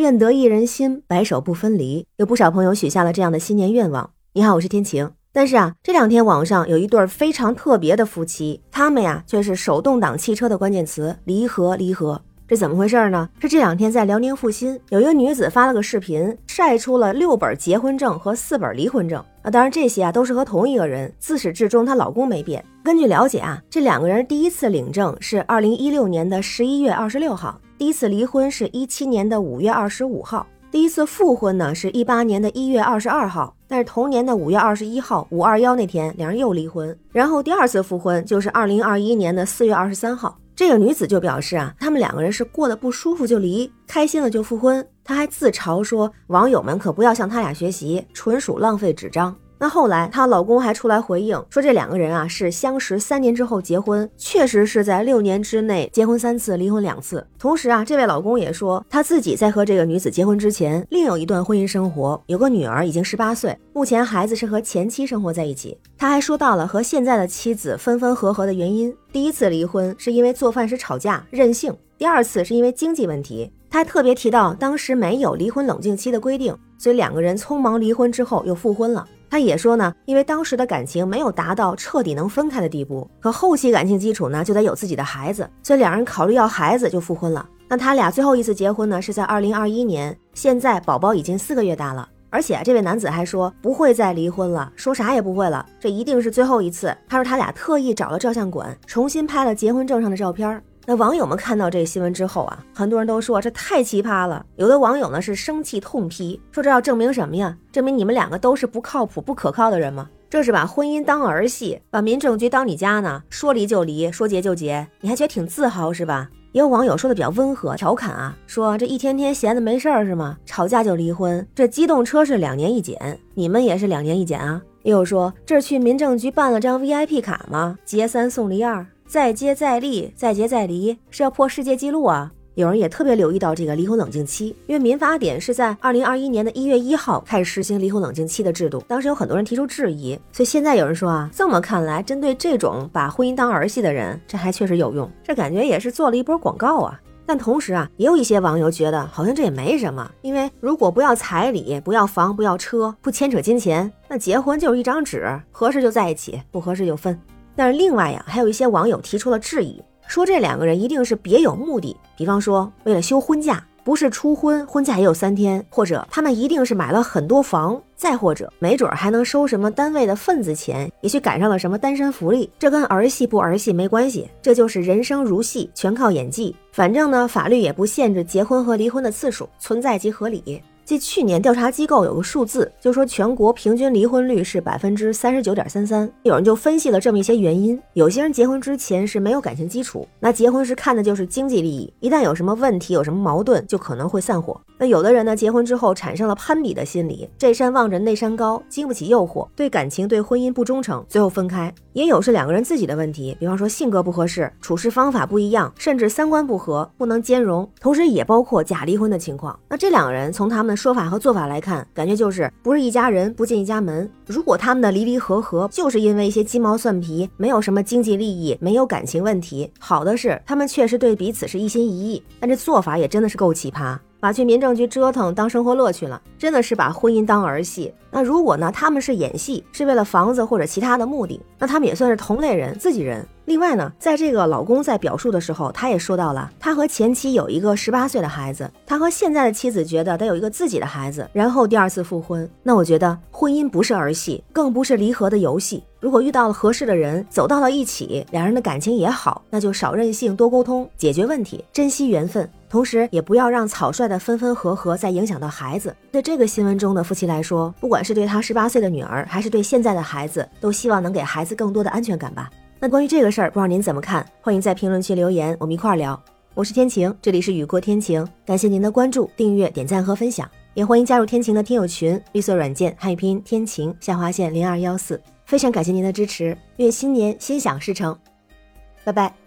愿得一人心，白首不分离。有不少朋友许下了这样的新年愿望。你好，我是天晴。但是啊，这两天网上有一对非常特别的夫妻，他们呀却是手动挡汽车的关键词，离合离合。这怎么回事呢？是这两天在辽宁阜新，有一个女子发了个视频，晒出了六本结婚证和四本离婚证啊。当然这些啊都是和同一个人，自始至终她老公没变。根据了解啊，这两个人第一次领证是二零一六年的十一月二十六号，第一次离婚是一七年的五月二十五号，第一次复婚呢是一八年的一月二十二号。但是同年的五月二十一号，五二幺那天，两人又离婚。然后第二次复婚就是二零二一年的四月二十三号。这个女子就表示啊，他们两个人是过得不舒服就离，开心了就复婚。她还自嘲说，网友们可不要向他俩学习，纯属浪费纸张。那后来，她老公还出来回应说，这两个人啊是相识三年之后结婚，确实是在六年之内结婚三次，离婚两次。同时啊，这位老公也说，他自己在和这个女子结婚之前，另有一段婚姻生活，有个女儿，已经十八岁，目前孩子是和前妻生活在一起。他还说到了和现在的妻子分分合合的原因，第一次离婚是因为做饭时吵架任性，第二次是因为经济问题。他还特别提到，当时没有离婚冷静期的规定，所以两个人匆忙离婚之后又复婚了。他也说呢，因为当时的感情没有达到彻底能分开的地步，可后期感情基础呢就得有自己的孩子，所以两人考虑要孩子就复婚了。那他俩最后一次结婚呢是在二零二一年，现在宝宝已经四个月大了，而且这位男子还说不会再离婚了，说啥也不会了，这一定是最后一次。他说他俩特意找了照相馆，重新拍了结婚证上的照片。那网友们看到这新闻之后啊，很多人都说这太奇葩了。有的网友呢是生气痛批，说这要证明什么呀？证明你们两个都是不靠谱、不可靠的人吗？这是把婚姻当儿戏，把民政局当你家呢？说离就离，说结就结，你还觉得挺自豪是吧？也有网友说的比较温和，调侃啊，说这一天天闲的没事儿是吗？吵架就离婚，这机动车是两年一检，你们也是两年一检啊？也有说这是去民政局办了张 VIP 卡吗？结三送离二。再接再厉，再接再离，是要破世界纪录啊！有人也特别留意到这个离婚冷静期，因为民法典是在二零二一年的一月一号开始实行离婚冷静期的制度，当时有很多人提出质疑，所以现在有人说啊，这么看来，针对这种把婚姻当儿戏的人，这还确实有用，这感觉也是做了一波广告啊。但同时啊，也有一些网友觉得好像这也没什么，因为如果不要彩礼，不要房，不要车，不牵扯金钱，那结婚就是一张纸，合适就在一起，不合适就分。但是另外呀，还有一些网友提出了质疑，说这两个人一定是别有目的，比方说为了休婚假，不是初婚，婚假也有三天，或者他们一定是买了很多房，再或者没准还能收什么单位的份子钱，也许赶上了什么单身福利，这跟儿戏不儿戏没关系，这就是人生如戏，全靠演技。反正呢，法律也不限制结婚和离婚的次数，存在即合理。即去年调查机构有个数字，就说全国平均离婚率是百分之三十九点三三。有人就分析了这么一些原因：有些人结婚之前是没有感情基础，那结婚时看的就是经济利益，一旦有什么问题、有什么矛盾，就可能会散伙。那有的人呢，结婚之后产生了攀比的心理，这山望着那山高，经不起诱惑，对感情、对婚姻不忠诚，最后分开。也有是两个人自己的问题，比方说性格不合适，处事方法不一样，甚至三观不合，不能兼容。同时也包括假离婚的情况。那这两个人从他们的说法和做法来看，感觉就是不是一家人，不进一家门。如果他们的离离合合就是因为一些鸡毛蒜皮，没有什么经济利益，没有感情问题，好的是他们确实对彼此是一心一意，但这做法也真的是够奇葩。把去民政局折腾当生活乐趣了，真的是把婚姻当儿戏。那如果呢，他们是演戏，是为了房子或者其他的目的，那他们也算是同类人，自己人。另外呢，在这个老公在表述的时候，他也说到了，他和前妻有一个十八岁的孩子，他和现在的妻子觉得得有一个自己的孩子，然后第二次复婚。那我觉得婚姻不是儿戏，更不是离合的游戏。如果遇到了合适的人，走到了一起，两人的感情也好，那就少任性，多沟通，解决问题，珍惜缘分。同时，也不要让草率的分分合合再影响到孩子。对这个新闻中的夫妻来说，不管是对他十八岁的女儿，还是对现在的孩子，都希望能给孩子更多的安全感吧。那关于这个事儿，不知道您怎么看？欢迎在评论区留言，我们一块儿聊。我是天晴，这里是雨过天晴，感谢您的关注、订阅、点赞和分享，也欢迎加入天晴的听友群，绿色软件汉语拼音天晴下划线零二幺四，非常感谢您的支持，愿新年心想事成，拜拜。